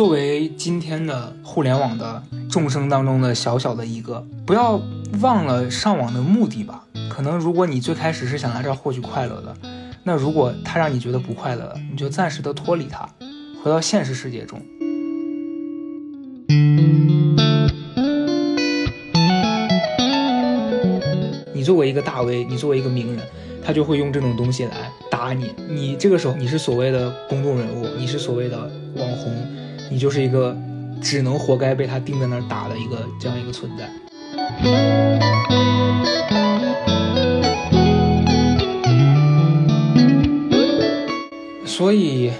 作为今天的互联网的众生当中的小小的一个，不要忘了上网的目的吧。可能如果你最开始是想来这儿获取快乐的，那如果它让你觉得不快乐了，你就暂时的脱离它，回到现实世界中。你作为一个大 V，你作为一个名人，他就会用这种东西来打你。你这个时候你是所谓的公众人物，你是所谓的网红，你就是一个只能活该被他钉在那儿打的一个这样一个存在。所以，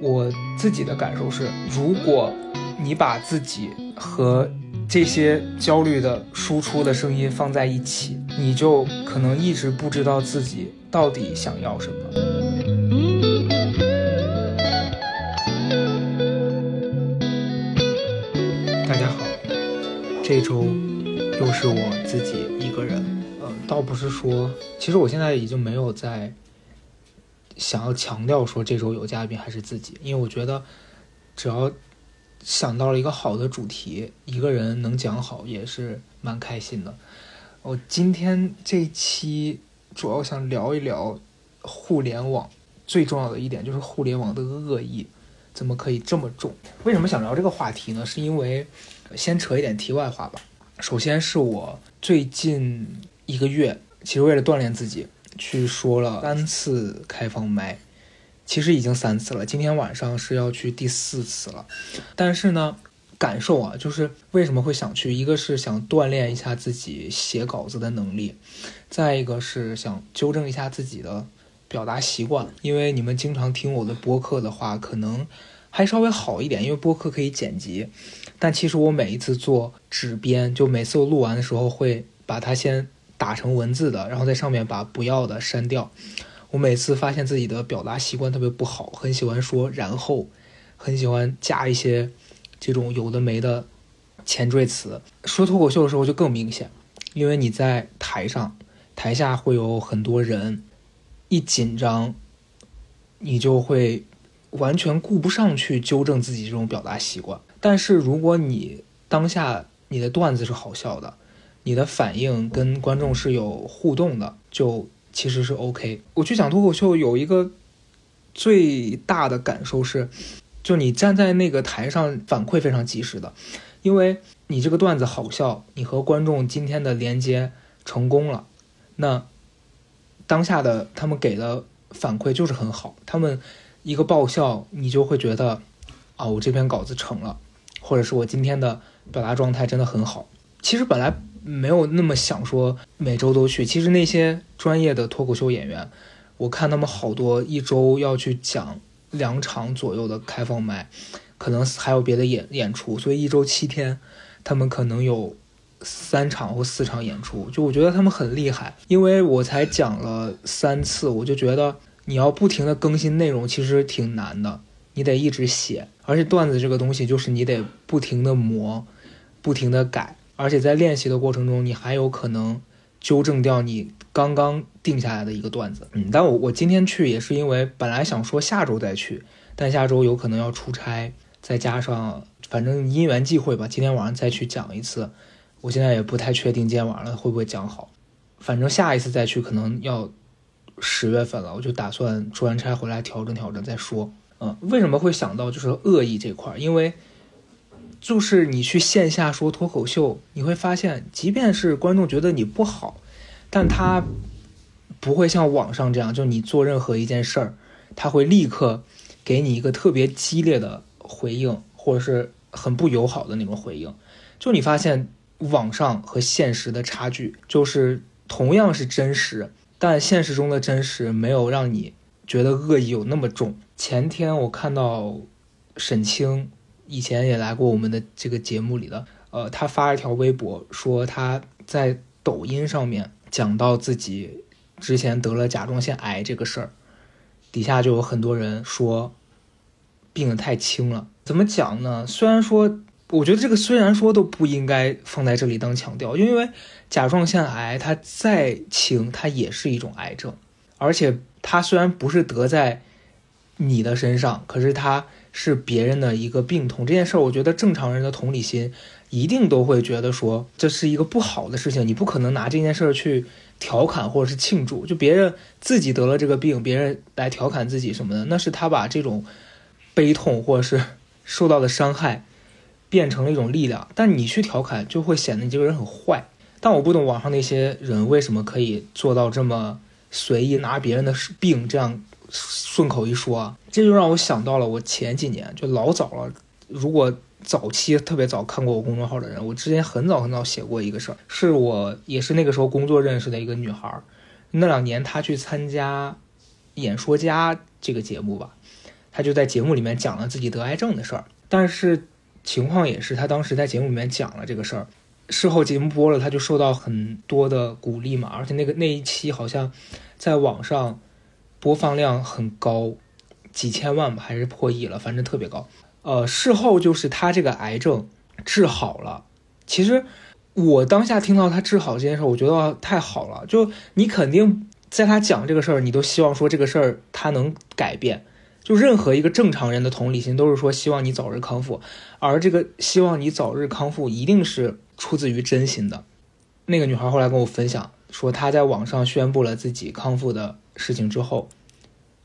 我自己的感受是，如果你把自己和这些焦虑的输出的声音放在一起，你就可能一直不知道自己到底想要什么。这周又是我自己一个人。呃，倒不是说，其实我现在已经没有在想要强调说这周有嘉宾还是自己，因为我觉得只要。想到了一个好的主题，一个人能讲好也是蛮开心的。我今天这期主要想聊一聊互联网最重要的一点，就是互联网的恶意怎么可以这么重？为什么想聊这个话题呢？是因为先扯一点题外话吧。首先是我最近一个月，其实为了锻炼自己，去说了三次开放麦。其实已经三次了，今天晚上是要去第四次了。但是呢，感受啊，就是为什么会想去？一个是想锻炼一下自己写稿子的能力，再一个是想纠正一下自己的表达习惯。因为你们经常听我的播客的话，可能还稍微好一点，因为播客可以剪辑。但其实我每一次做纸编，就每次我录完的时候会把它先打成文字的，然后在上面把不要的删掉。我每次发现自己的表达习惯特别不好，很喜欢说然后，很喜欢加一些这种有的没的前缀词。说脱口秀的时候就更明显，因为你在台上，台下会有很多人，一紧张，你就会完全顾不上去纠正自己这种表达习惯。但是如果你当下你的段子是好笑的，你的反应跟观众是有互动的，就。其实是 OK。我去讲脱口秀有一个最大的感受是，就你站在那个台上反馈非常及时的，因为你这个段子好笑，你和观众今天的连接成功了，那当下的他们给的反馈就是很好。他们一个爆笑，你就会觉得啊，我这篇稿子成了，或者是我今天的表达状态真的很好。其实本来。没有那么想说每周都去。其实那些专业的脱口秀演员，我看他们好多一周要去讲两场左右的开放麦，可能还有别的演演出，所以一周七天，他们可能有三场或四场演出。就我觉得他们很厉害，因为我才讲了三次，我就觉得你要不停的更新内容，其实挺难的，你得一直写，而且段子这个东西就是你得不停的磨，不停的改。而且在练习的过程中，你还有可能纠正掉你刚刚定下来的一个段子。嗯，但我我今天去也是因为本来想说下周再去，但下周有可能要出差，再加上反正因缘际会吧，今天晚上再去讲一次。我现在也不太确定今天晚上会不会讲好，反正下一次再去可能要十月份了，我就打算出完差回来调整调整再说。嗯，为什么会想到就是恶意这块？因为。就是你去线下说脱口秀，你会发现，即便是观众觉得你不好，但他不会像网上这样，就你做任何一件事儿，他会立刻给你一个特别激烈的回应，或者是很不友好的那种回应。就你发现网上和现实的差距，就是同样是真实，但现实中的真实没有让你觉得恶意有那么重。前天我看到沈清。以前也来过我们的这个节目里的，呃，他发了一条微博，说他在抖音上面讲到自己之前得了甲状腺癌这个事儿，底下就有很多人说病得太轻了。怎么讲呢？虽然说，我觉得这个虽然说都不应该放在这里当强调，因为甲状腺癌它再轻，它也是一种癌症，而且它虽然不是得在你的身上，可是它。是别人的一个病痛。这件事儿，我觉得正常人的同理心一定都会觉得说这是一个不好的事情，你不可能拿这件事儿去调侃或者是庆祝。就别人自己得了这个病，别人来调侃自己什么的，那是他把这种悲痛或者是受到的伤害变成了一种力量。但你去调侃，就会显得你这个人很坏。但我不懂网上那些人为什么可以做到这么随意拿别人的病这样。顺口一说啊，这就让我想到了我前几年就老早了。如果早期特别早看过我公众号的人，我之前很早很早写过一个事儿，是我也是那个时候工作认识的一个女孩儿。那两年她去参加《演说家》这个节目吧，她就在节目里面讲了自己得癌症的事儿。但是情况也是，他当时在节目里面讲了这个事儿，事后节目播了，他就受到很多的鼓励嘛。而且那个那一期好像在网上。播放量很高，几千万吧，还是破亿了，反正特别高。呃，事后就是他这个癌症治好了。其实我当下听到他治好这件事，我觉得太好了。就你肯定在他讲这个事儿，你都希望说这个事儿他能改变。就任何一个正常人的同理心都是说希望你早日康复，而这个希望你早日康复一定是出自于真心的。那个女孩后来跟我分享说，她在网上宣布了自己康复的。事情之后，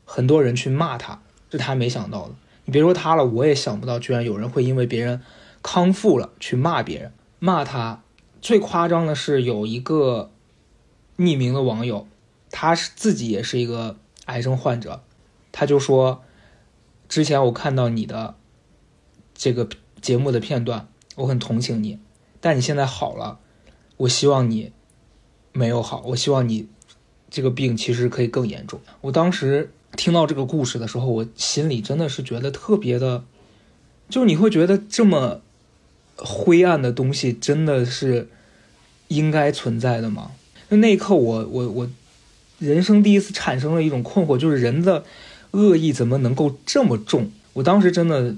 很多人去骂她，是她没想到的。你别说她了，我也想不到，居然有人会因为别人康复了去骂别人，骂她。最夸张的是，有一个匿名的网友，他是自己也是一个癌症患者，他就说：“之前我看到你的这个节目的片段，我很同情你，但你现在好了，我希望你没有好，我希望你。”这个病其实可以更严重。我当时听到这个故事的时候，我心里真的是觉得特别的，就是你会觉得这么灰暗的东西真的是应该存在的吗？那那一刻，我我我人生第一次产生了一种困惑，就是人的恶意怎么能够这么重？我当时真的，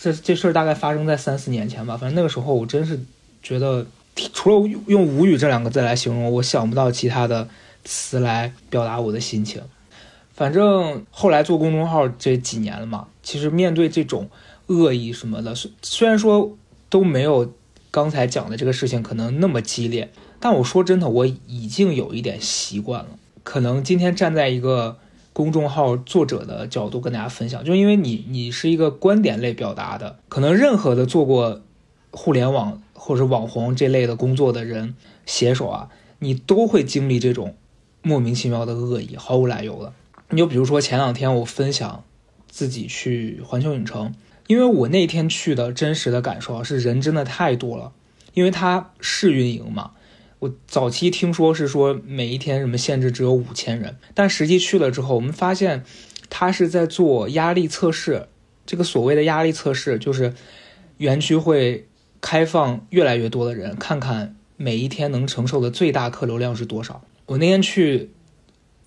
这这事儿大概发生在三四年前吧。反正那个时候，我真是觉得，除了用无语这两个字来形容，我想不到其他的。词来表达我的心情，反正后来做公众号这几年了嘛，其实面对这种恶意什么的，虽虽然说都没有刚才讲的这个事情可能那么激烈，但我说真的，我已经有一点习惯了。可能今天站在一个公众号作者的角度跟大家分享，就因为你你是一个观点类表达的，可能任何的做过互联网或者网红这类的工作的人写手啊，你都会经历这种。莫名其妙的恶意，毫无来由的。你就比如说前两天我分享自己去环球影城，因为我那天去的真实的感受啊，是人真的太多了。因为它试运营嘛，我早期听说是说每一天什么限制只有五千人，但实际去了之后，我们发现他是在做压力测试。这个所谓的压力测试，就是园区会开放越来越多的人，看看每一天能承受的最大客流量是多少。我那天去，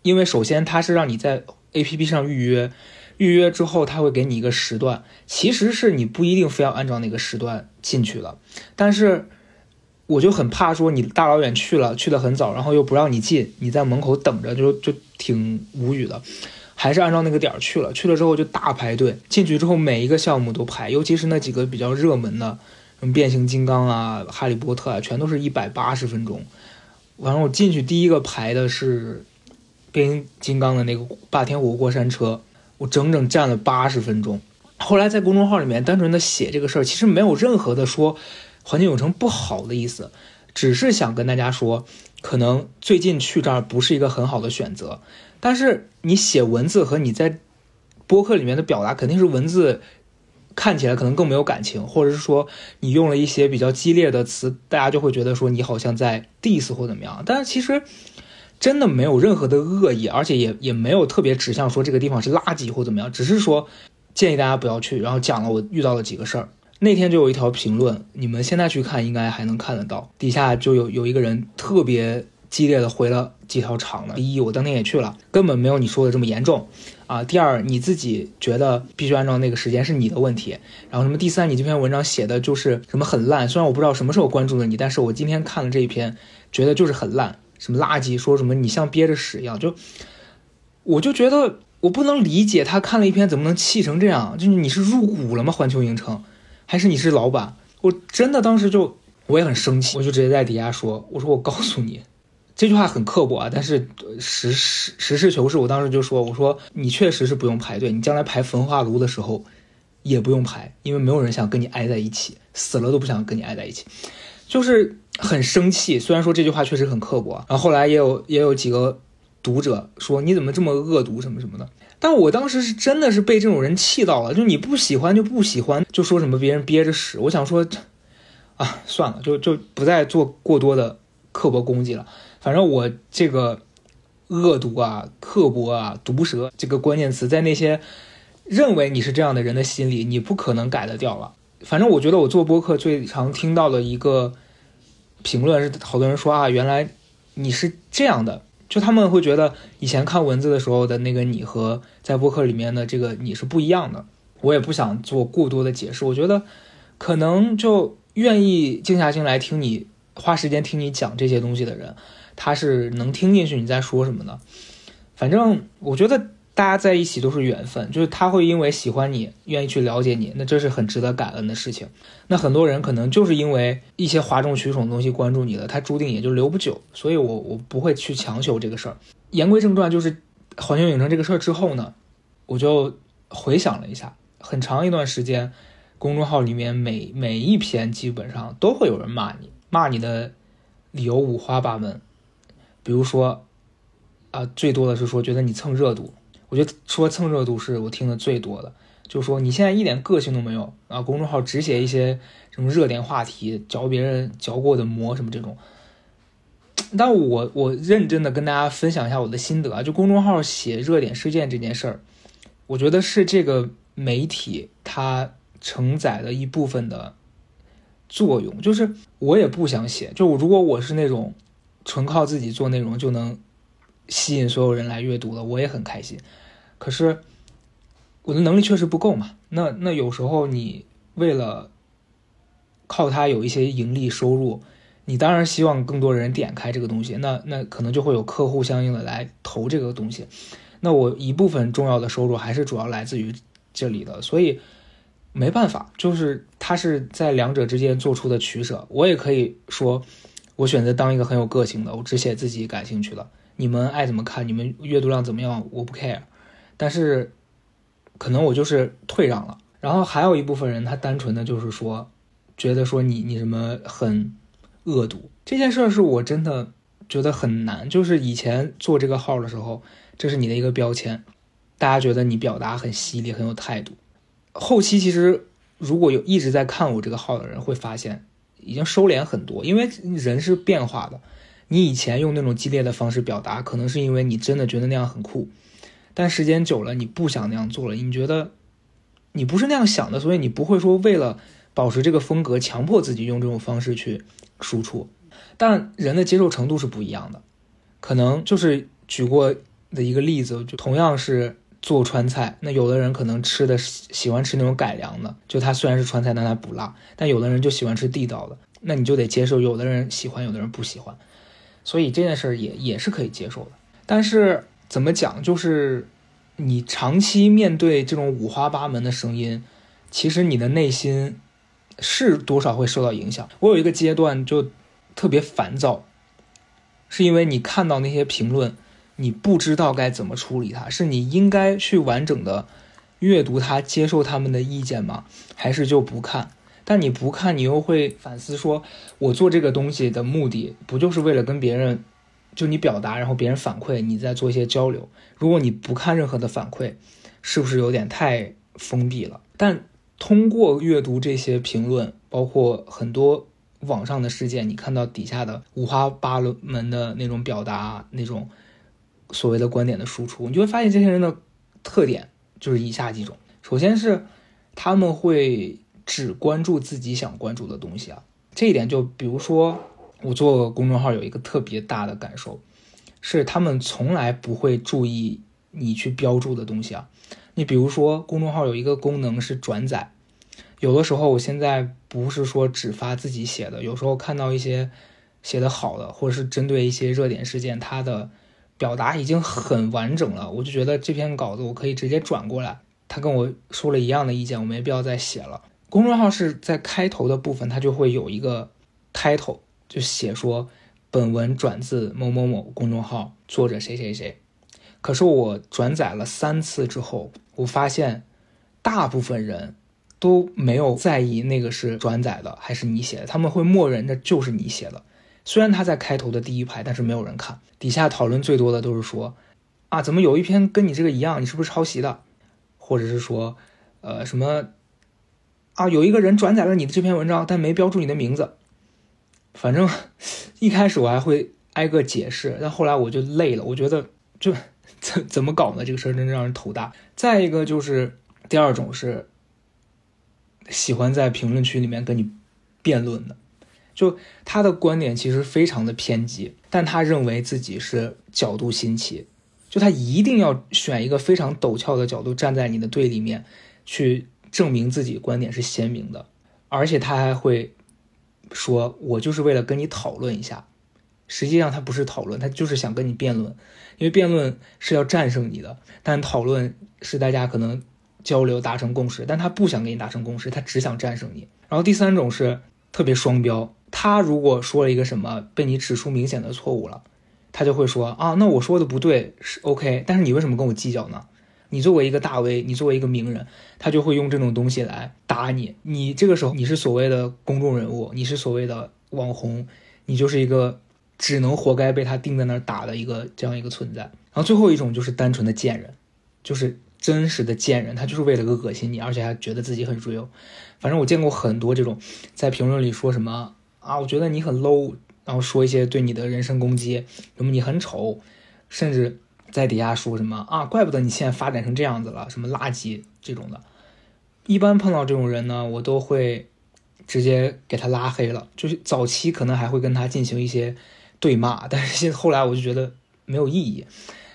因为首先他是让你在 A P P 上预约，预约之后他会给你一个时段，其实是你不一定非要按照那个时段进去的，但是我就很怕说你大老远去了，去的很早，然后又不让你进，你在门口等着就就挺无语的，还是按照那个点儿去了，去了之后就大排队，进去之后每一个项目都排，尤其是那几个比较热门的，什么变形金刚啊、哈利波特啊，全都是一百八十分钟。完了，我进去第一个排的是变形金刚的那个霸天虎过山车，我整整站了八十分钟。后来在公众号里面单纯的写这个事儿，其实没有任何的说环境影城不好的意思，只是想跟大家说，可能最近去这儿不是一个很好的选择。但是你写文字和你在播客里面的表达，肯定是文字。看起来可能更没有感情，或者是说你用了一些比较激烈的词，大家就会觉得说你好像在 diss 或怎么样。但是其实真的没有任何的恶意，而且也也没有特别指向说这个地方是垃圾或怎么样，只是说建议大家不要去。然后讲了我遇到了几个事儿。那天就有一条评论，你们现在去看应该还能看得到，底下就有有一个人特别。激烈的回了几条长的。第一，我当天也去了，根本没有你说的这么严重啊。第二，你自己觉得必须按照那个时间是你的问题。然后什么？第三，你这篇文章写的就是什么很烂。虽然我不知道什么时候关注了你，但是我今天看了这一篇，觉得就是很烂，什么垃圾，说什么你像憋着屎一样。就我就觉得我不能理解他看了一篇怎么能气成这样？就是你是入股了吗？环球影城，还是你是老板？我真的当时就我也很生气，我就直接在底下说：“我说我告诉你，这句话很刻薄啊，但是实实实事求是，我当时就说：我说你确实是不用排队，你将来排焚化炉的时候也不用排，因为没有人想跟你挨在一起，死了都不想跟你挨在一起，就是很生气。虽然说这句话确实很刻薄，然后后来也有也有几个。”读者说：“你怎么这么恶毒什么什么的？”但我当时是真的是被这种人气到了，就你不喜欢就不喜欢，就说什么别人憋着屎。我想说，啊，算了，就就不再做过多的刻薄攻击了。反正我这个恶毒啊、刻薄啊、毒舌这个关键词，在那些认为你是这样的人的心里，你不可能改得掉了。反正我觉得我做播客最常听到的一个评论是，好多人说啊，原来你是这样的。就他们会觉得以前看文字的时候的那个你和在播客里面的这个你是不一样的。我也不想做过多的解释。我觉得可能就愿意静下心来听你花时间听你讲这些东西的人，他是能听进去你在说什么的。反正我觉得。大家在一起都是缘分，就是他会因为喜欢你，愿意去了解你，那这是很值得感恩的事情。那很多人可能就是因为一些哗众取宠的东西关注你的，他注定也就留不久。所以，我我不会去强求这个事儿。言归正传，就是环球影城这个事儿之后呢，我就回想了一下，很长一段时间，公众号里面每每一篇基本上都会有人骂你，骂你的理由五花八门，比如说，啊，最多的是说觉得你蹭热度。我觉得说蹭热度是我听的最多的，就是说你现在一点个性都没有啊，公众号只写一些什么热点话题，嚼别人嚼过的馍什么这种。但我我认真的跟大家分享一下我的心得啊，就公众号写热点事件这件事儿，我觉得是这个媒体它承载的一部分的作用，就是我也不想写，就如果我是那种纯靠自己做内容就能吸引所有人来阅读的，我也很开心。可是我的能力确实不够嘛？那那有时候你为了靠它有一些盈利收入，你当然希望更多人点开这个东西。那那可能就会有客户相应的来投这个东西。那我一部分重要的收入还是主要来自于这里的，所以没办法，就是他是在两者之间做出的取舍。我也可以说，我选择当一个很有个性的，我只写自己感兴趣的，你们爱怎么看，你们阅读量怎么样，我不 care。但是，可能我就是退让了。然后还有一部分人，他单纯的就是说，觉得说你你什么很恶毒这件事儿，是我真的觉得很难。就是以前做这个号的时候，这是你的一个标签，大家觉得你表达很犀利，很有态度。后期其实如果有一直在看我这个号的人，会发现已经收敛很多，因为人是变化的。你以前用那种激烈的方式表达，可能是因为你真的觉得那样很酷。但时间久了，你不想那样做了。你觉得你不是那样想的，所以你不会说为了保持这个风格，强迫自己用这种方式去输出。但人的接受程度是不一样的，可能就是举过的一个例子，就同样是做川菜，那有的人可能吃的喜欢吃那种改良的，就他虽然是川菜，但他不辣；但有的人就喜欢吃地道的，那你就得接受，有的人喜欢，有的人不喜欢。所以这件事也也是可以接受的，但是。怎么讲？就是你长期面对这种五花八门的声音，其实你的内心是多少会受到影响。我有一个阶段就特别烦躁，是因为你看到那些评论，你不知道该怎么处理它，是你应该去完整的阅读它，接受他们的意见吗？还是就不看？但你不看，你又会反思说，我做这个东西的目的不就是为了跟别人？就你表达，然后别人反馈，你再做一些交流。如果你不看任何的反馈，是不是有点太封闭了？但通过阅读这些评论，包括很多网上的事件，你看到底下的五花八门的那种表达，那种所谓的观点的输出，你就会发现这些人的特点就是以下几种：首先是他们会只关注自己想关注的东西啊，这一点就比如说。我做公众号有一个特别大的感受，是他们从来不会注意你去标注的东西啊。你比如说，公众号有一个功能是转载，有的时候我现在不是说只发自己写的，有时候看到一些写的好的，或者是针对一些热点事件，它的表达已经很完整了，我就觉得这篇稿子我可以直接转过来。他跟我说了一样的意见，我没必要再写了。公众号是在开头的部分，它就会有一个 title，就写说本文转自某某某公众号，作者谁谁谁。可是我转载了三次之后，我发现大部分人都没有在意那个是转载的还是你写的，他们会默认这就是你写的。虽然他在开头的第一排，但是没有人看。底下讨论最多的都是说啊，怎么有一篇跟你这个一样？你是不是抄袭的？或者是说，呃，什么啊？有一个人转载了你的这篇文章，但没标注你的名字。反正一开始我还会挨个解释，但后来我就累了。我觉得就怎怎么搞呢？这个事儿真的让人头大。再一个就是第二种是喜欢在评论区里面跟你辩论的，就他的观点其实非常的偏激，但他认为自己是角度新奇。就他一定要选一个非常陡峭的角度站在你的对立面，去证明自己观点是鲜明的，而且他还会说：“我就是为了跟你讨论一下。”实际上他不是讨论，他就是想跟你辩论，因为辩论是要战胜你的，但讨论是大家可能交流达成共识，但他不想跟你达成共识，他只想战胜你。然后第三种是特别双标，他如果说了一个什么被你指出明显的错误了。他就会说啊，那我说的不对是 OK，但是你为什么跟我计较呢？你作为一个大 V，你作为一个名人，他就会用这种东西来打你。你这个时候你是所谓的公众人物，你是所谓的网红，你就是一个只能活该被他钉在那儿打的一个这样一个存在。然后最后一种就是单纯的贱人，就是真实的贱人，他就是为了个恶心你，而且还觉得自己很 real。反正我见过很多这种在评论里说什么啊，我觉得你很 low。然后说一些对你的人身攻击，什么你很丑，甚至在底下说什么啊，怪不得你现在发展成这样子了，什么垃圾这种的。一般碰到这种人呢，我都会直接给他拉黑了。就是早期可能还会跟他进行一些对骂，但是后来我就觉得没有意义，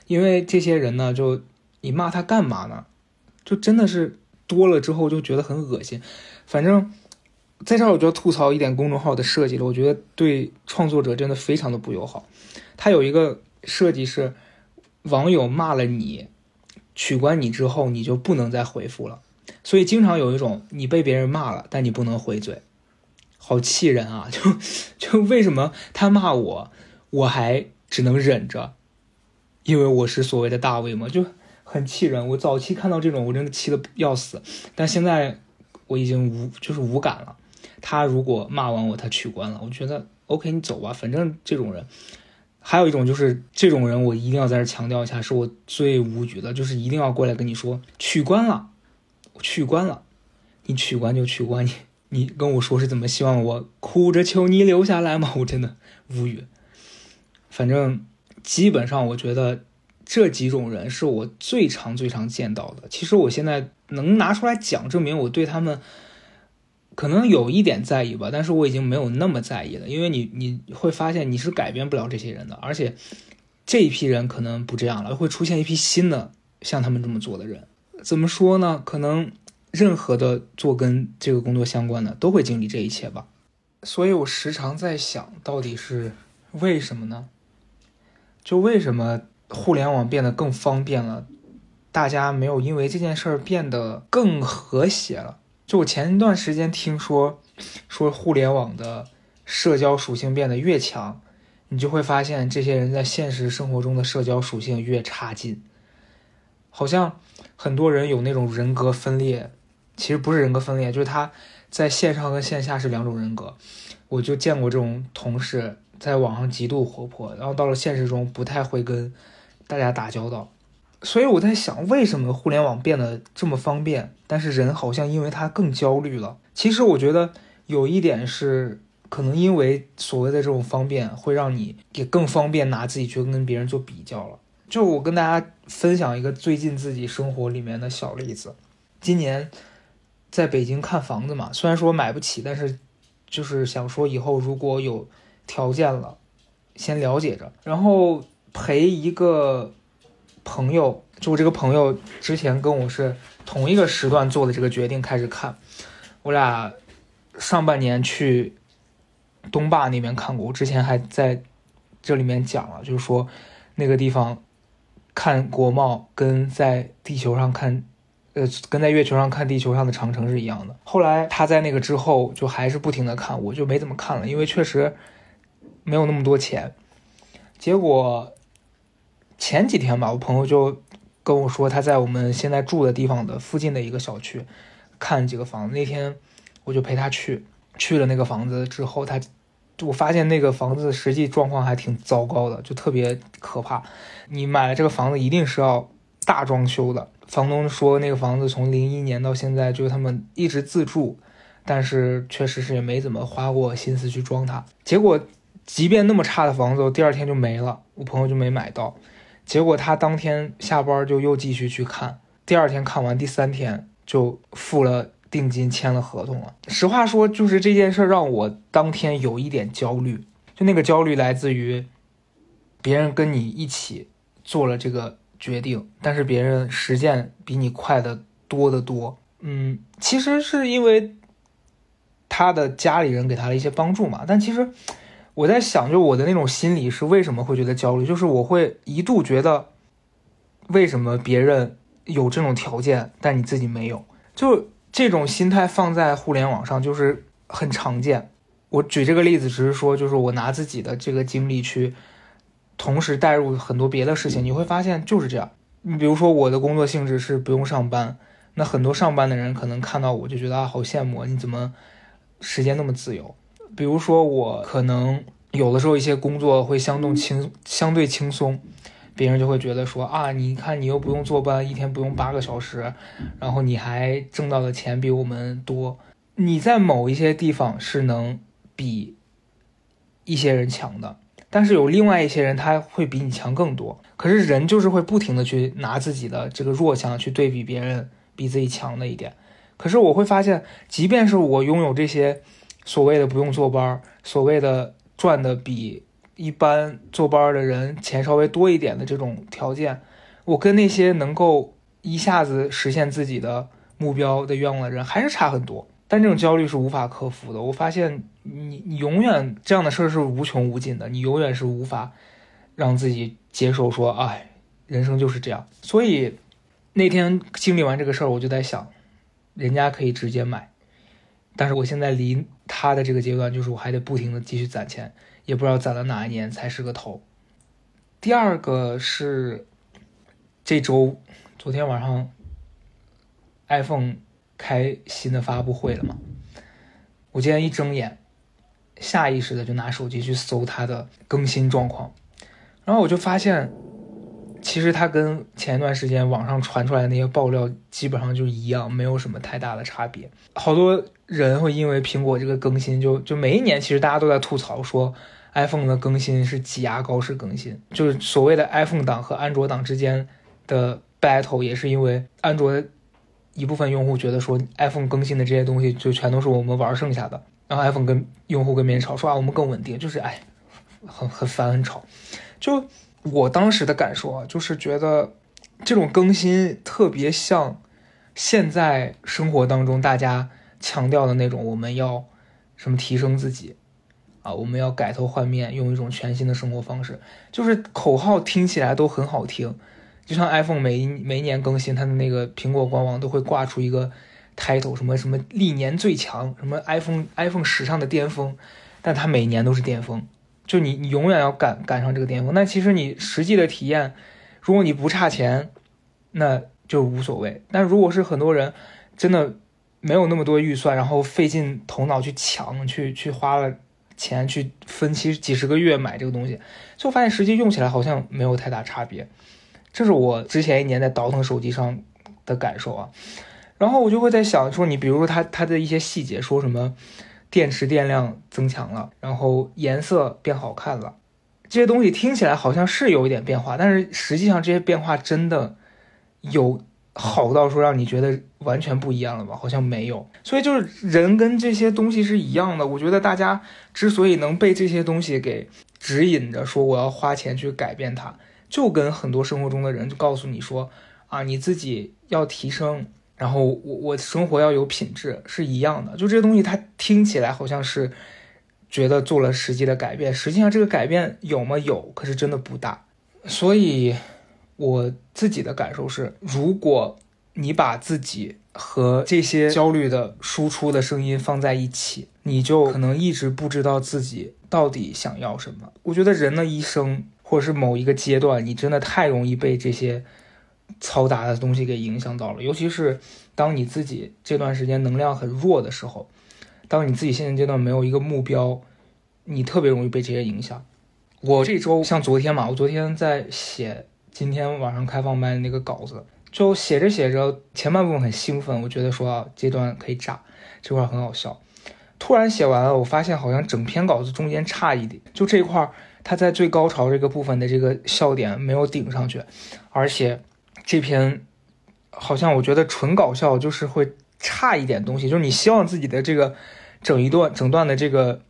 因为这些人呢，就你骂他干嘛呢？就真的是多了之后就觉得很恶心，反正。在这儿我就要吐槽一点公众号的设计了，我觉得对创作者真的非常的不友好。他有一个设计是，网友骂了你，取关你之后，你就不能再回复了。所以经常有一种你被别人骂了，但你不能回嘴，好气人啊！就就为什么他骂我，我还只能忍着，因为我是所谓的大 V 嘛，就很气人。我早期看到这种，我真的气得要死，但现在我已经无就是无感了。他如果骂完我，他取关了，我觉得 OK，你走吧，反正这种人。还有一种就是这种人，我一定要在这强调一下，是我最无语的，就是一定要过来跟你说取关了，取关了，你取关就取关，你 你跟我说是怎么希望我哭着求你留下来吗？我真的无语。反正基本上，我觉得这几种人是我最常最常见到的。其实我现在能拿出来讲，证明我对他们。可能有一点在意吧，但是我已经没有那么在意了，因为你你会发现你是改变不了这些人的，而且这一批人可能不这样了，会出现一批新的像他们这么做的人。怎么说呢？可能任何的做跟这个工作相关的都会经历这一切吧。所以我时常在想，到底是为什么呢？就为什么互联网变得更方便了，大家没有因为这件事儿变得更和谐了？就我前一段时间听说，说互联网的社交属性变得越强，你就会发现这些人在现实生活中的社交属性越差劲。好像很多人有那种人格分裂，其实不是人格分裂，就是他在线上跟线下是两种人格。我就见过这种同事，在网上极度活泼，然后到了现实中不太会跟大家打交道。所以我在想，为什么互联网变得这么方便，但是人好像因为它更焦虑了？其实我觉得有一点是，可能因为所谓的这种方便，会让你也更方便拿自己去跟别人做比较了。就我跟大家分享一个最近自己生活里面的小例子，今年在北京看房子嘛，虽然说买不起，但是就是想说以后如果有条件了，先了解着，然后陪一个。朋友，就我这个朋友之前跟我是同一个时段做的这个决定开始看，我俩上半年去东坝那边看过，我之前还在这里面讲了，就是说那个地方看国贸，跟在地球上看，呃，跟在月球上看地球上的长城是一样的。后来他在那个之后就还是不停的看，我就没怎么看了，因为确实没有那么多钱。结果前几天吧，我朋友就跟我说他在我们现在住的地方的附近的一个小区看几个房子，那天我就陪他去。去了那个房子之后，他我发现那个房子实际状况还挺糟糕的，就特别可怕。你买了这个房子，一定是要大装修的。房东说那个房子从零一年到现在，就是他们一直自住，但是确实是也没怎么花过心思去装它。结果，即便那么差的房子，第二天就没了，我朋友就没买到。结果他当天下班就又继续去看，第二天看完，第三天就付了。定金签了合同了。实话说，就是这件事让我当天有一点焦虑。就那个焦虑来自于别人跟你一起做了这个决定，但是别人实践比你快的多得多。嗯，其实是因为他的家里人给他了一些帮助嘛。但其实我在想，就我的那种心理是为什么会觉得焦虑？就是我会一度觉得，为什么别人有这种条件，但你自己没有？就。这种心态放在互联网上就是很常见。我举这个例子只是说，就是我拿自己的这个经历去同时带入很多别的事情，你会发现就是这样。你比如说我的工作性质是不用上班，那很多上班的人可能看到我就觉得啊好羡慕，你怎么时间那么自由？比如说我可能有的时候一些工作会相对轻相对轻松。别人就会觉得说啊，你看你又不用坐班，一天不用八个小时，然后你还挣到的钱比我们多，你在某一些地方是能比一些人强的，但是有另外一些人他会比你强更多。可是人就是会不停的去拿自己的这个弱项去对比别人比自己强的一点。可是我会发现，即便是我拥有这些所谓的不用坐班，所谓的赚的比。一般坐班的人钱稍微多一点的这种条件，我跟那些能够一下子实现自己的目标的愿望的人还是差很多。但这种焦虑是无法克服的。我发现你你永远这样的事儿是无穷无尽的，你永远是无法让自己接受说，哎，人生就是这样。所以那天经历完这个事儿，我就在想，人家可以直接买，但是我现在离他的这个阶段，就是我还得不停的继续攒钱。也不知道攒到哪一年才是个头。第二个是这周昨天晚上，iPhone 开新的发布会了嘛？我今天一睁眼，下意识的就拿手机去搜它的更新状况，然后我就发现，其实它跟前一段时间网上传出来的那些爆料基本上就一样，没有什么太大的差别。好多人会因为苹果这个更新，就就每一年其实大家都在吐槽说。iPhone 的更新是挤牙膏式更新，就是所谓的 iPhone 党和安卓党之间的 battle，也是因为安卓一部分用户觉得说 iPhone 更新的这些东西就全都是我们玩剩下的，然后 iPhone 跟用户跟别人吵说啊我们更稳定，就是哎很很烦很吵。就我当时的感受啊，就是觉得这种更新特别像现在生活当中大家强调的那种我们要什么提升自己。啊，我们要改头换面，用一种全新的生活方式。就是口号听起来都很好听，就像 iPhone 每每年更新，它的那个苹果官网都会挂出一个 title，什么什么历年最强，什么 iPhone iPhone 史上的巅峰，但它每年都是巅峰，就你你永远要赶赶上这个巅峰。那其实你实际的体验，如果你不差钱，那就无所谓。但如果是很多人真的没有那么多预算，然后费尽头脑去抢，去去花了。钱去分期几十个月买这个东西，就发现实际用起来好像没有太大差别，这是我之前一年在倒腾手机上的感受啊。然后我就会在想说，你比如说它它的一些细节，说什么电池电量增强了，然后颜色变好看了，这些东西听起来好像是有一点变化，但是实际上这些变化真的有。好到说让你觉得完全不一样了吧？好像没有，所以就是人跟这些东西是一样的。我觉得大家之所以能被这些东西给指引着，说我要花钱去改变它，就跟很多生活中的人就告诉你说啊，你自己要提升，然后我我生活要有品质是一样的。就这些东西，它听起来好像是觉得做了实际的改变，实际上这个改变有吗？有，可是真的不大。所以我自己的感受是，如果你把自己和这些焦虑的输出的声音放在一起，你就可能一直不知道自己到底想要什么。我觉得人的一生，或者是某一个阶段，你真的太容易被这些嘈杂的东西给影响到了。尤其是当你自己这段时间能量很弱的时候，当你自己现阶段没有一个目标，你特别容易被这些影响。我这周像昨天嘛，我昨天在写今天晚上开放麦的那个稿子。就写着写着，前半部分很兴奋，我觉得说啊，这段可以炸，这块很好笑。突然写完了，我发现好像整篇稿子中间差一点，就这块它在最高潮这个部分的这个笑点没有顶上去，而且这篇好像我觉得纯搞笑就是会差一点东西，就是你希望自己的这个整一段整段的这个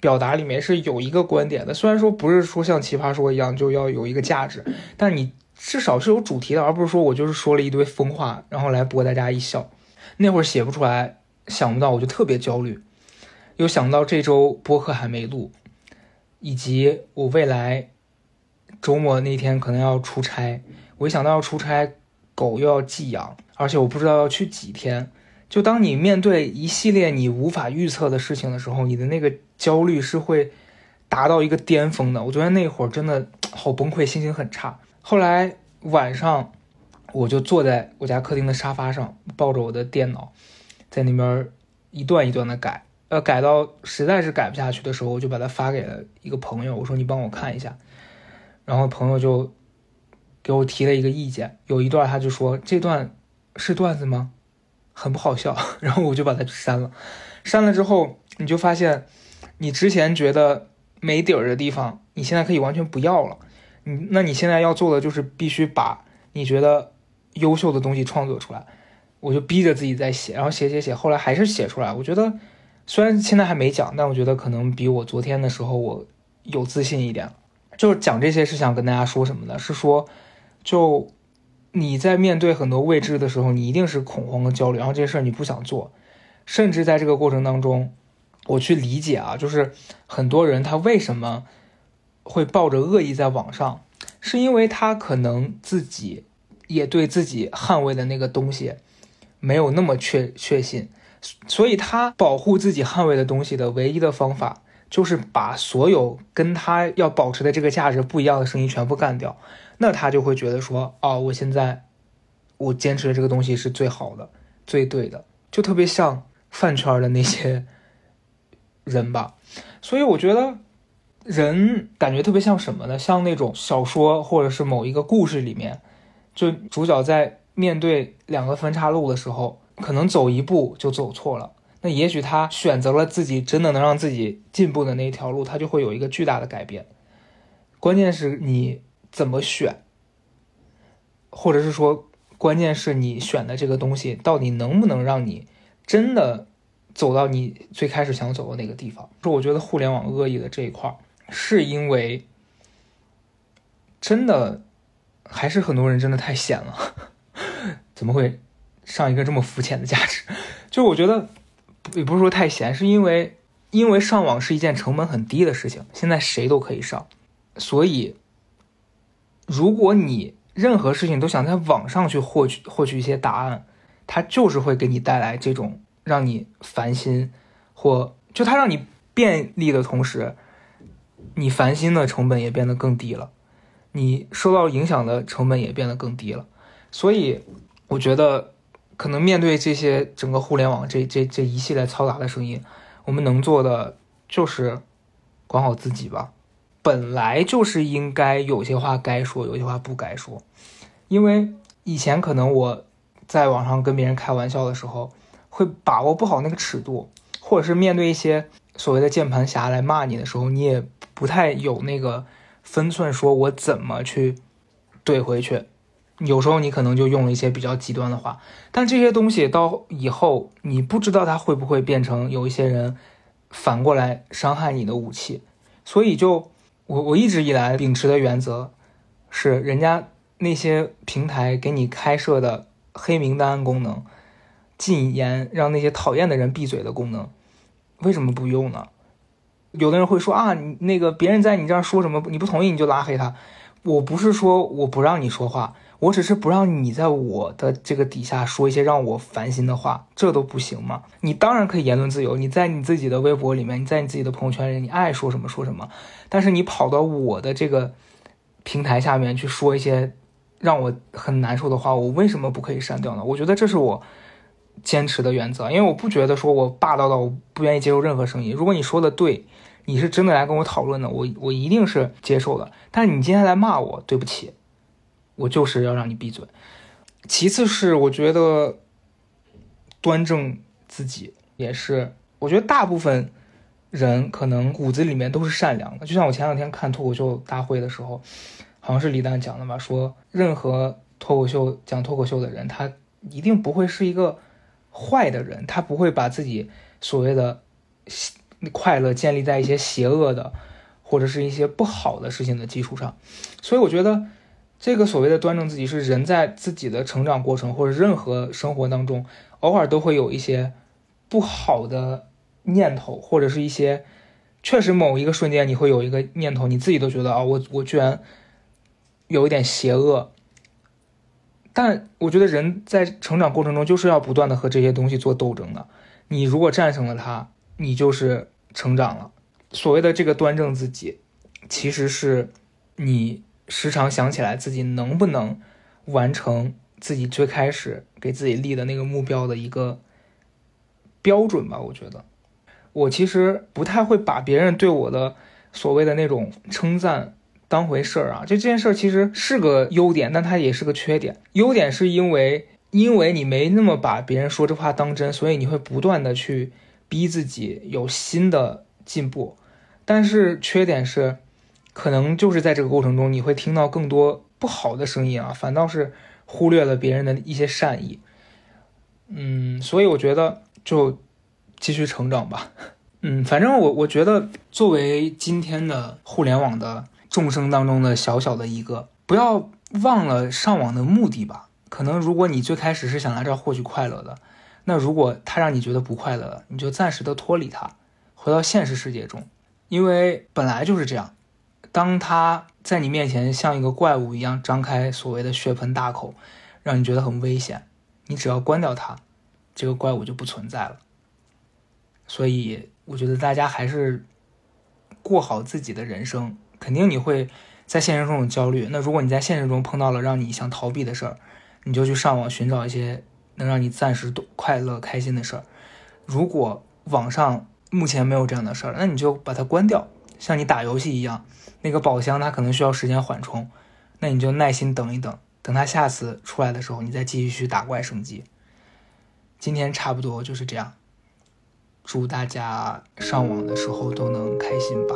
表达里面是有一个观点的，虽然说不是说像奇葩说一样就要有一个价值，但你。至少是有主题的，而不是说我就是说了一堆疯话，然后来博大家一笑。那会儿写不出来，想不到，我就特别焦虑。又想到这周播客还没录，以及我未来周末那天可能要出差，我一想到要出差，狗又要寄养，而且我不知道要去几天。就当你面对一系列你无法预测的事情的时候，你的那个焦虑是会达到一个巅峰的。我昨天那会儿真的好崩溃，心情很差。后来晚上，我就坐在我家客厅的沙发上，抱着我的电脑，在那边一段一段的改，呃，改到实在是改不下去的时候，我就把它发给了一个朋友，我说你帮我看一下，然后朋友就给我提了一个意见，有一段他就说这段是段子吗？很不好笑，然后我就把它删了，删了之后你就发现，你之前觉得没底儿的地方，你现在可以完全不要了。你那你现在要做的就是必须把你觉得优秀的东西创作出来，我就逼着自己在写，然后写写写，后来还是写出来。我觉得虽然现在还没讲，但我觉得可能比我昨天的时候我有自信一点。就是讲这些是想跟大家说什么呢？是说，就你在面对很多未知的时候，你一定是恐慌和焦虑，然后这些事儿你不想做，甚至在这个过程当中，我去理解啊，就是很多人他为什么。会抱着恶意在网上，是因为他可能自己也对自己捍卫的那个东西没有那么确确信，所以他保护自己捍卫的东西的唯一的方法就是把所有跟他要保持的这个价值不一样的声音全部干掉。那他就会觉得说，哦，我现在我坚持的这个东西是最好的、最对的，就特别像饭圈的那些人吧。所以我觉得。人感觉特别像什么呢？像那种小说或者是某一个故事里面，就主角在面对两个分岔路的时候，可能走一步就走错了。那也许他选择了自己真的能让自己进步的那一条路，他就会有一个巨大的改变。关键是你怎么选，或者是说，关键是你选的这个东西到底能不能让你真的走到你最开始想走的那个地方。说我觉得互联网恶意的这一块。是因为真的，还是很多人真的太闲了？怎么会上一个这么肤浅的价值？就我觉得也不是说太闲，是因为因为上网是一件成本很低的事情，现在谁都可以上，所以如果你任何事情都想在网上去获取获取一些答案，它就是会给你带来这种让你烦心，或就它让你便利的同时。你烦心的成本也变得更低了，你受到影响的成本也变得更低了，所以我觉得可能面对这些整个互联网这这这一系列嘈杂的声音，我们能做的就是管好自己吧。本来就是应该有些话该说，有些话不该说，因为以前可能我在网上跟别人开玩笑的时候，会把握不好那个尺度，或者是面对一些所谓的键盘侠来骂你的时候，你也。不太有那个分寸，说我怎么去怼回去。有时候你可能就用了一些比较极端的话，但这些东西到以后你不知道它会不会变成有一些人反过来伤害你的武器。所以就我我一直以来秉持的原则是，人家那些平台给你开设的黑名单功能、禁言让那些讨厌的人闭嘴的功能，为什么不用呢？有的人会说啊，你那个别人在你这儿说什么，你不同意你就拉黑他。我不是说我不让你说话，我只是不让你在我的这个底下说一些让我烦心的话，这都不行吗？你当然可以言论自由，你在你自己的微博里面，你在你自己的朋友圈里，你爱说什么说什么。但是你跑到我的这个平台下面去说一些让我很难受的话，我为什么不可以删掉呢？我觉得这是我坚持的原则，因为我不觉得说我霸道到我不愿意接受任何声音。如果你说的对。你是真的来跟我讨论的，我我一定是接受的。但是你今天来骂我，对不起，我就是要让你闭嘴。其次是我觉得端正自己也是，我觉得大部分人可能骨子里面都是善良的。就像我前两天看脱口秀大会的时候，好像是李诞讲的吧，说任何脱口秀讲脱口秀的人，他一定不会是一个坏的人，他不会把自己所谓的。快乐建立在一些邪恶的，或者是一些不好的事情的基础上，所以我觉得这个所谓的端正自己，是人在自己的成长过程或者任何生活当中，偶尔都会有一些不好的念头，或者是一些确实某一个瞬间你会有一个念头，你自己都觉得啊，我我居然有一点邪恶。但我觉得人在成长过程中就是要不断的和这些东西做斗争的，你如果战胜了它。你就是成长了。所谓的这个端正自己，其实是你时常想起来自己能不能完成自己最开始给自己立的那个目标的一个标准吧。我觉得，我其实不太会把别人对我的所谓的那种称赞当回事儿啊。就这件事儿其实是个优点，但它也是个缺点。优点是因为因为你没那么把别人说这话当真，所以你会不断的去。逼自己有新的进步，但是缺点是，可能就是在这个过程中，你会听到更多不好的声音啊，反倒是忽略了别人的一些善意。嗯，所以我觉得就继续成长吧。嗯，反正我我觉得作为今天的互联网的众生当中的小小的一个，不要忘了上网的目的吧。可能如果你最开始是想来这儿获取快乐的。那如果他让你觉得不快乐了，你就暂时的脱离他，回到现实世界中，因为本来就是这样。当他在你面前像一个怪物一样张开所谓的血盆大口，让你觉得很危险，你只要关掉它，这个怪物就不存在了。所以我觉得大家还是过好自己的人生。肯定你会在现实中有焦虑，那如果你在现实中碰到了让你想逃避的事儿，你就去上网寻找一些。能让你暂时快乐开心的事儿，如果网上目前没有这样的事儿，那你就把它关掉。像你打游戏一样，那个宝箱它可能需要时间缓冲，那你就耐心等一等，等它下次出来的时候，你再继续去打怪升级。今天差不多就是这样，祝大家上网的时候都能开心吧。